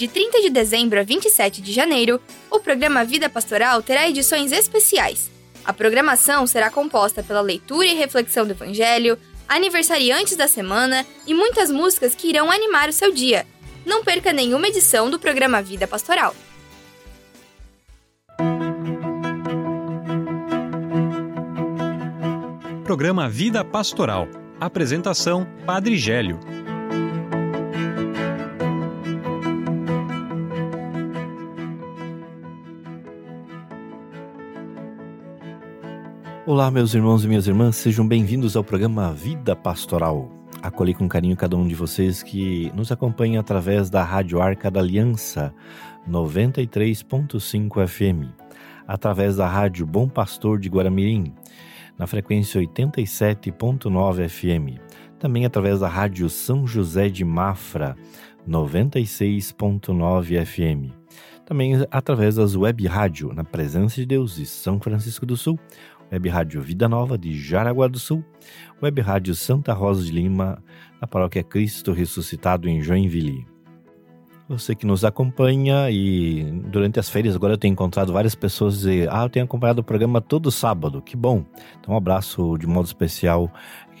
De 30 de dezembro a 27 de janeiro, o programa Vida Pastoral terá edições especiais. A programação será composta pela leitura e reflexão do Evangelho, aniversariantes da semana e muitas músicas que irão animar o seu dia. Não perca nenhuma edição do programa Vida Pastoral. Programa Vida Pastoral. Apresentação: Padre Gélio. Olá, meus irmãos e minhas irmãs, sejam bem-vindos ao programa Vida Pastoral. Acolhi com carinho cada um de vocês que nos acompanha através da Rádio Arca da Aliança 93.5 FM, através da Rádio Bom Pastor de Guaramirim, na frequência 87.9 FM, também através da Rádio São José de Mafra 96.9 FM, também através das web rádio na Presença de Deus de São Francisco do Sul Web Rádio Vida Nova de Jaraguá do Sul, Web Rádio Santa Rosa de Lima, na paróquia Cristo Ressuscitado em Joinville. Você que nos acompanha e durante as férias agora eu tenho encontrado várias pessoas dizer: Ah, eu tenho acompanhado o programa todo sábado, que bom. Então, um abraço de modo especial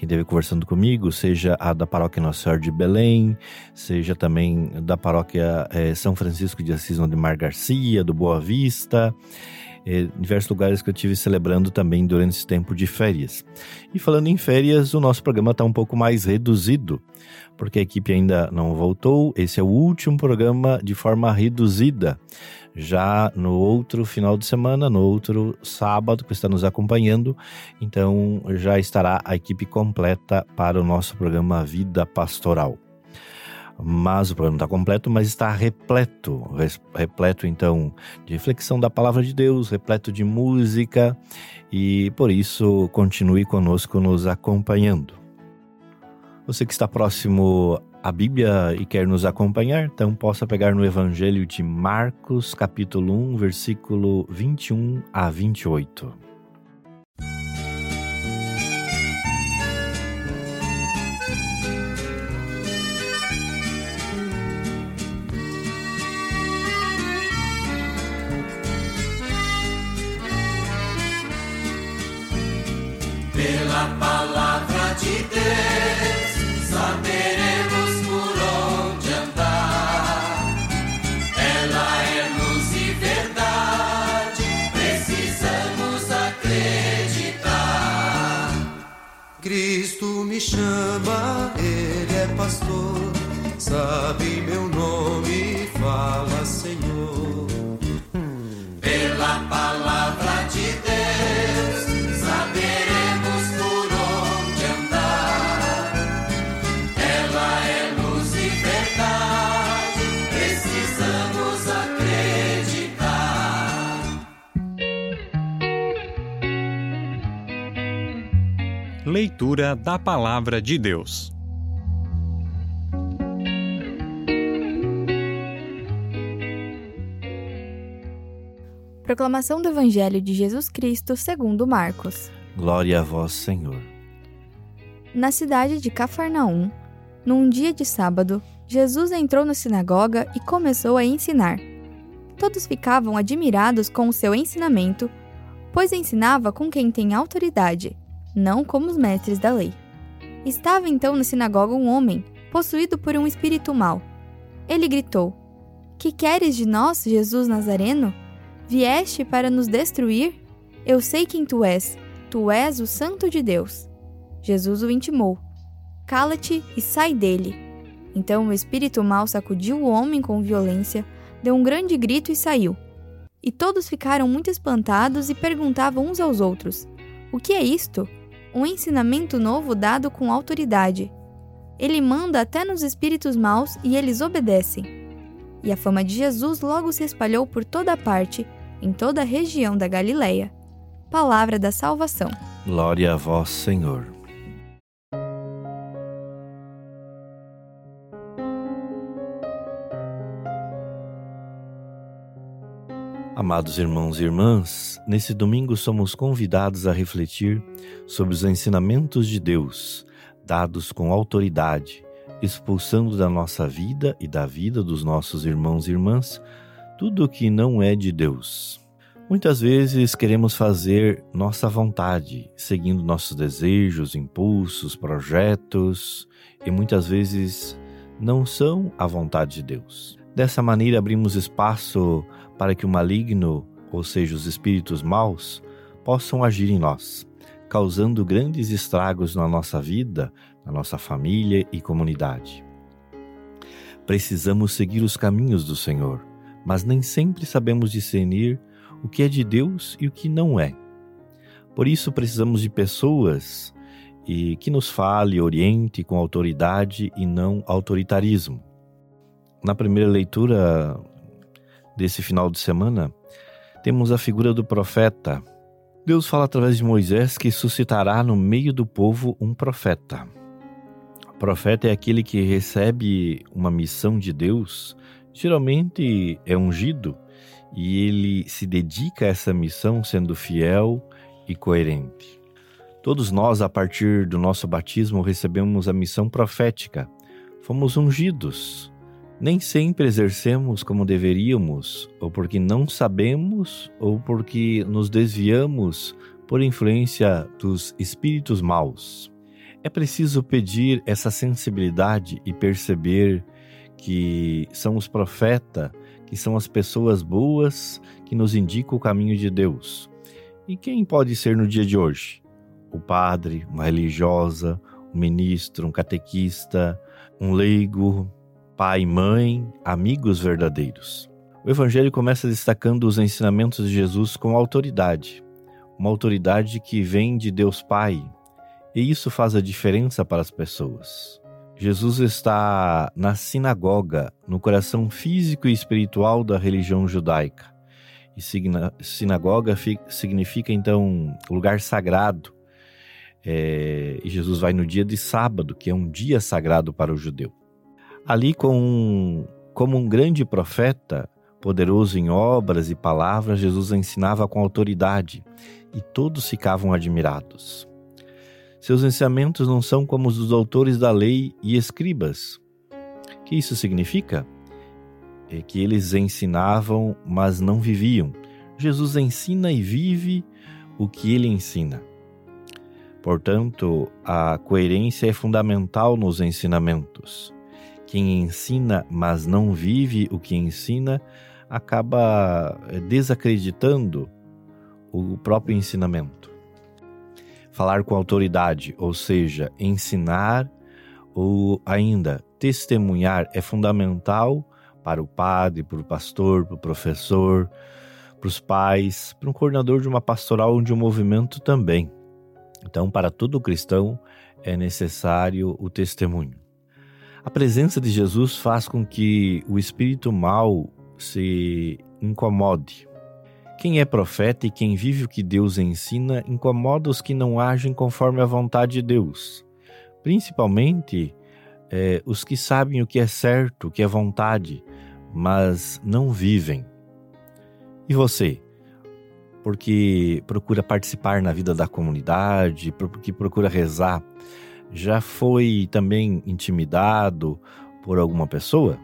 quem esteve conversando comigo, seja a da paróquia Nossa Senhora de Belém, seja também da paróquia é, São Francisco de Assis de Mar Garcia, do Boa Vista é, diversos lugares que eu tive celebrando também durante esse tempo de férias. E falando em férias, o nosso programa está um pouco mais reduzido, porque a equipe ainda não voltou. Esse é o último programa de forma reduzida. Já no outro final de semana, no outro sábado que está nos acompanhando, então já estará a equipe completa para o nosso programa Vida Pastoral mas o programa está completo, mas está repleto, repleto então de reflexão da palavra de Deus, repleto de música e por isso continue conosco nos acompanhando. Você que está próximo à Bíblia e quer nos acompanhar, então possa pegar no Evangelho de Marcos, capítulo 1, versículo 21 a 28. Pela palavra de Deus, saberemos por onde andar. Ela é luz e verdade, precisamos acreditar. Cristo me chama, Ele é pastor, sabe meu nome, Leitura da Palavra de Deus. Proclamação do Evangelho de Jesus Cristo segundo Marcos. Glória a vós, Senhor. Na cidade de Cafarnaum, num dia de sábado, Jesus entrou na sinagoga e começou a ensinar. Todos ficavam admirados com o seu ensinamento, pois ensinava com quem tem autoridade não como os mestres da lei. Estava então na sinagoga um homem, possuído por um espírito mau. Ele gritou: Que queres de nós, Jesus Nazareno? Vieste para nos destruir? Eu sei quem tu és, tu és o Santo de Deus. Jesus o intimou: Cala-te e sai dele. Então o espírito mau sacudiu o homem com violência, deu um grande grito e saiu. E todos ficaram muito espantados e perguntavam uns aos outros: O que é isto? Um ensinamento novo dado com autoridade. Ele manda até nos espíritos maus e eles obedecem. E a fama de Jesus logo se espalhou por toda parte, em toda a região da Galileia. Palavra da salvação. Glória a vós, Senhor. Amados irmãos e irmãs, nesse domingo somos convidados a refletir sobre os ensinamentos de Deus, dados com autoridade, expulsando da nossa vida e da vida dos nossos irmãos e irmãs tudo o que não é de Deus. Muitas vezes queremos fazer nossa vontade, seguindo nossos desejos, impulsos, projetos, e muitas vezes não são a vontade de Deus. Dessa maneira, abrimos espaço para que o maligno, ou seja, os espíritos maus, possam agir em nós, causando grandes estragos na nossa vida, na nossa família e comunidade. Precisamos seguir os caminhos do Senhor, mas nem sempre sabemos discernir o que é de Deus e o que não é. Por isso precisamos de pessoas e que nos fale oriente com autoridade e não autoritarismo. Na primeira leitura desse final de semana, temos a figura do profeta. Deus fala através de Moisés que suscitará no meio do povo um profeta. O profeta é aquele que recebe uma missão de Deus, geralmente é ungido, e ele se dedica a essa missão sendo fiel e coerente. Todos nós, a partir do nosso batismo, recebemos a missão profética. Fomos ungidos. Nem sempre exercemos como deveríamos, ou porque não sabemos, ou porque nos desviamos por influência dos espíritos maus. É preciso pedir essa sensibilidade e perceber que são os profetas, que são as pessoas boas que nos indicam o caminho de Deus. E quem pode ser no dia de hoje? o padre, uma religiosa, um ministro, um catequista, um leigo, pai, mãe, amigos verdadeiros. O Evangelho começa destacando os ensinamentos de Jesus com autoridade, uma autoridade que vem de Deus Pai, e isso faz a diferença para as pessoas. Jesus está na sinagoga, no coração físico e espiritual da religião judaica. E sinagoga significa então lugar sagrado, é, e Jesus vai no dia de sábado, que é um dia sagrado para o judeu. Ali, com, como um grande profeta, poderoso em obras e palavras, Jesus ensinava com autoridade e todos ficavam admirados. Seus ensinamentos não são como os dos doutores da lei e escribas. O que isso significa? É que eles ensinavam, mas não viviam. Jesus ensina e vive o que ele ensina. Portanto, a coerência é fundamental nos ensinamentos. Quem ensina, mas não vive o que ensina, acaba eh, desacreditando o próprio ensinamento. Falar com autoridade, ou seja, ensinar ou ainda testemunhar, é fundamental para o padre, para o pastor, para o professor, para os pais, para um coordenador de uma pastoral ou de um movimento também. Então, para todo cristão é necessário o testemunho. A presença de Jesus faz com que o espírito mal se incomode. Quem é profeta e quem vive o que Deus ensina incomoda os que não agem conforme a vontade de Deus, principalmente é, os que sabem o que é certo, o que é vontade, mas não vivem. E você? porque procura participar na vida da comunidade, porque procura rezar, já foi também intimidado por alguma pessoa?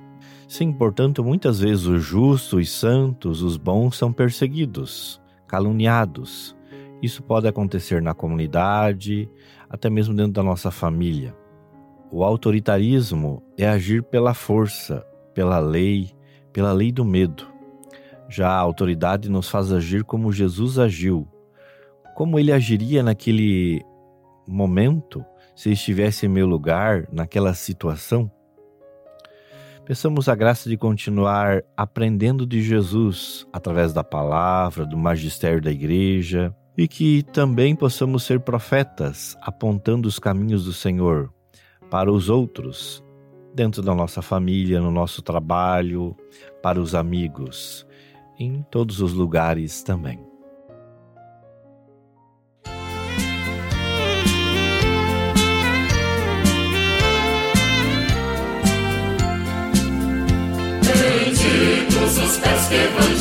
Sim, portanto, muitas vezes os justos, os santos, os bons são perseguidos, caluniados. Isso pode acontecer na comunidade, até mesmo dentro da nossa família. O autoritarismo é agir pela força, pela lei, pela lei do medo. Já a autoridade nos faz agir como Jesus agiu. Como ele agiria naquele momento se estivesse em meu lugar, naquela situação? Peçamos a graça de continuar aprendendo de Jesus através da palavra, do magistério da igreja e que também possamos ser profetas apontando os caminhos do Senhor para os outros, dentro da nossa família, no nosso trabalho, para os amigos em todos os lugares também. Benditos os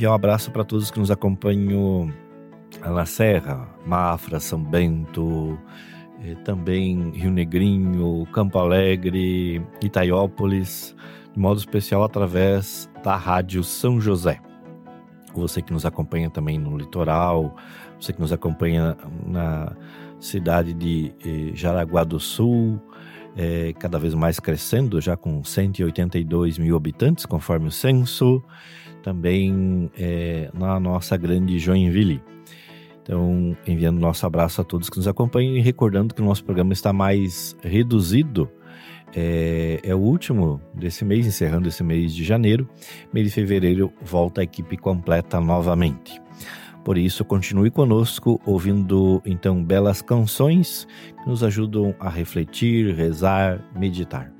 enviar um abraço para todos que nos acompanham na Serra, Mafra, São Bento, eh, também Rio Negrinho, Campo Alegre, Itaiópolis, de modo especial através da Rádio São José. Você que nos acompanha também no litoral, você que nos acompanha na cidade de eh, Jaraguá do Sul, é, cada vez mais crescendo, já com 182 mil habitantes, conforme o censo, também é, na nossa grande Joinville. Então, enviando nosso abraço a todos que nos acompanham e recordando que o nosso programa está mais reduzido. É, é, o último desse mês, encerrando esse mês de janeiro. Mês de fevereiro volta a equipe completa novamente. Por isso, continue conosco ouvindo então belas canções que nos ajudam a refletir, rezar, meditar.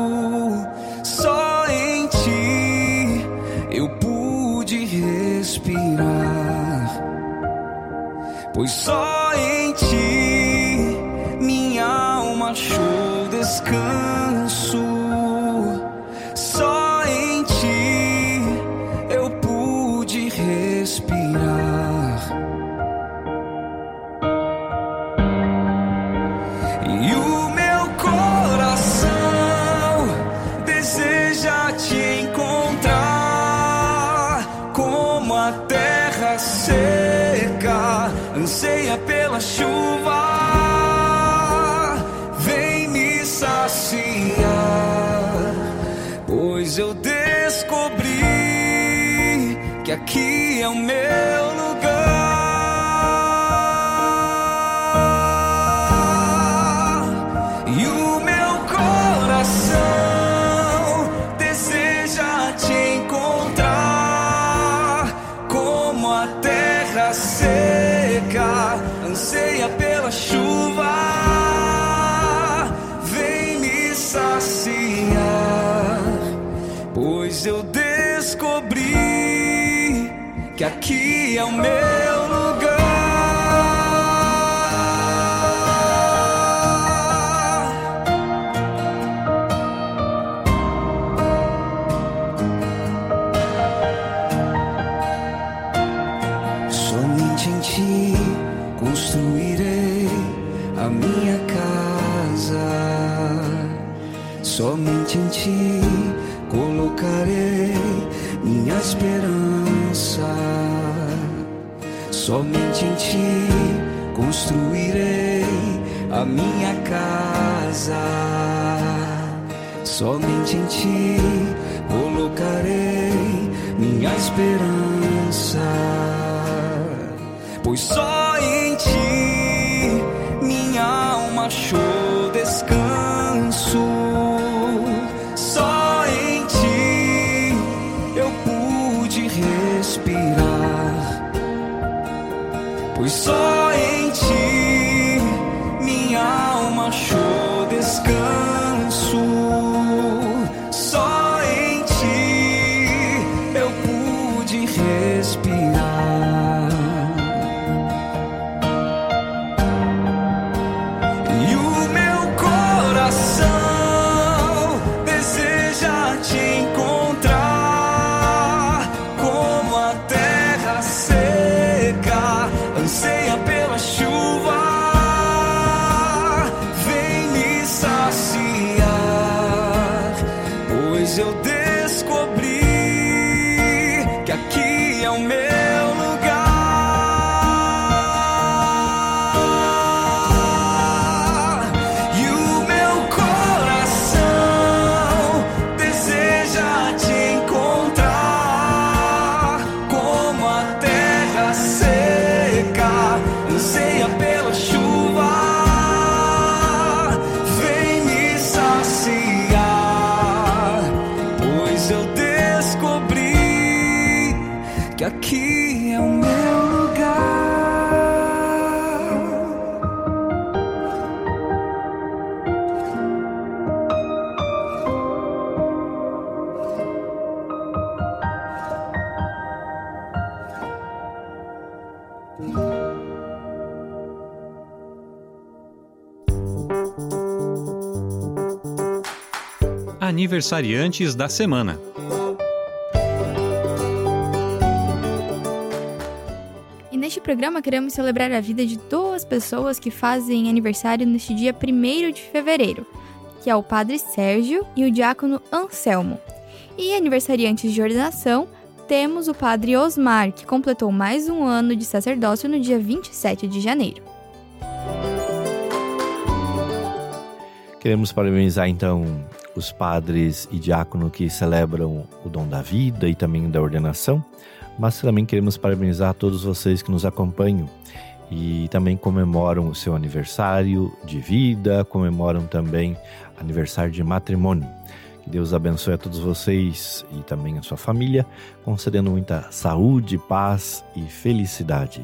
pois só em ti minha alma achou descanso. Esperança. Somente em ti construirei a minha casa. Somente em ti colocarei minha esperança. Pois só eu descobri que aqui é o meu Aniversariantes da semana. E neste programa queremos celebrar a vida de duas pessoas que fazem aniversário neste dia 1 de fevereiro, que é o Padre Sérgio e o Diácono Anselmo. E aniversariantes de ordenação, temos o Padre Osmar, que completou mais um ano de sacerdócio no dia 27 de janeiro. Queremos parabenizar então os padres e diácono que celebram o dom da vida e também da ordenação, mas também queremos parabenizar todos vocês que nos acompanham e também comemoram o seu aniversário de vida, comemoram também aniversário de matrimônio. Que Deus abençoe a todos vocês e também a sua família, concedendo muita saúde, paz e felicidade.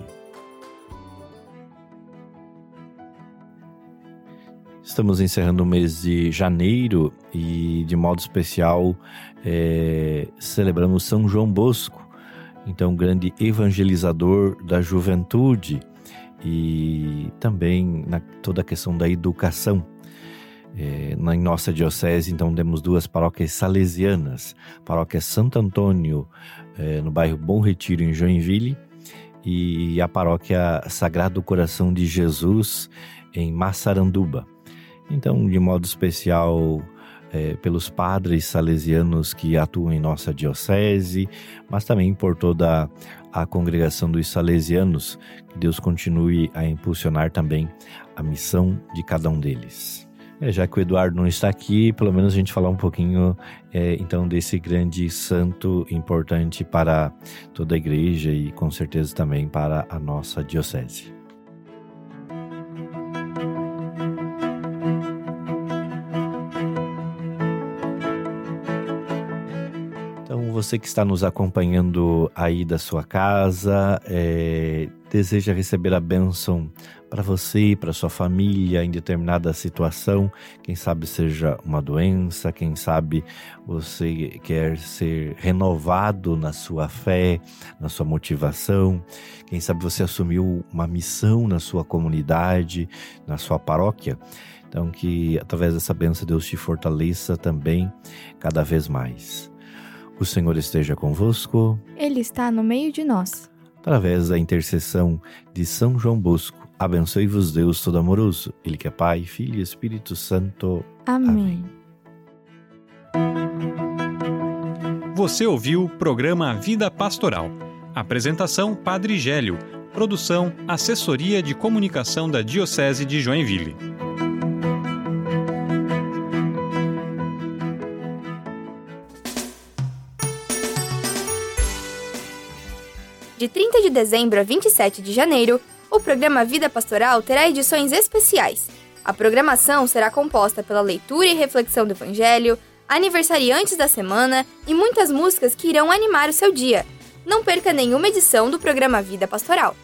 Estamos encerrando o mês de janeiro e, de modo especial, é, celebramos São João Bosco, então, grande evangelizador da juventude e também na toda a questão da educação. É, na em nossa diocese, então, temos duas paróquias salesianas: paróquia Santo Antônio, é, no bairro Bom Retiro, em Joinville, e a paróquia Sagrado Coração de Jesus, em Massaranduba. Então, de modo especial, é, pelos padres salesianos que atuam em nossa diocese, mas também por toda a congregação dos salesianos, que Deus continue a impulsionar também a missão de cada um deles. É, já que o Eduardo não está aqui, pelo menos a gente falar um pouquinho é, então desse grande santo importante para toda a igreja e com certeza também para a nossa diocese. Você que está nos acompanhando aí da sua casa, é, deseja receber a bênção para você para sua família em determinada situação, quem sabe seja uma doença, quem sabe você quer ser renovado na sua fé, na sua motivação, quem sabe você assumiu uma missão na sua comunidade, na sua paróquia. Então, que através dessa bênção Deus te fortaleça também cada vez mais. O Senhor esteja convosco. Ele está no meio de nós. Através da intercessão de São João Bosco, abençoe-vos Deus Todo-Amoroso, Ele que é Pai, Filho e Espírito Santo. Amém. Você ouviu o programa Vida Pastoral. Apresentação Padre Gélio. Produção Assessoria de Comunicação da Diocese de Joinville. De 30 de dezembro a 27 de janeiro, o programa Vida Pastoral terá edições especiais. A programação será composta pela leitura e reflexão do Evangelho, aniversariantes da semana e muitas músicas que irão animar o seu dia. Não perca nenhuma edição do programa Vida Pastoral.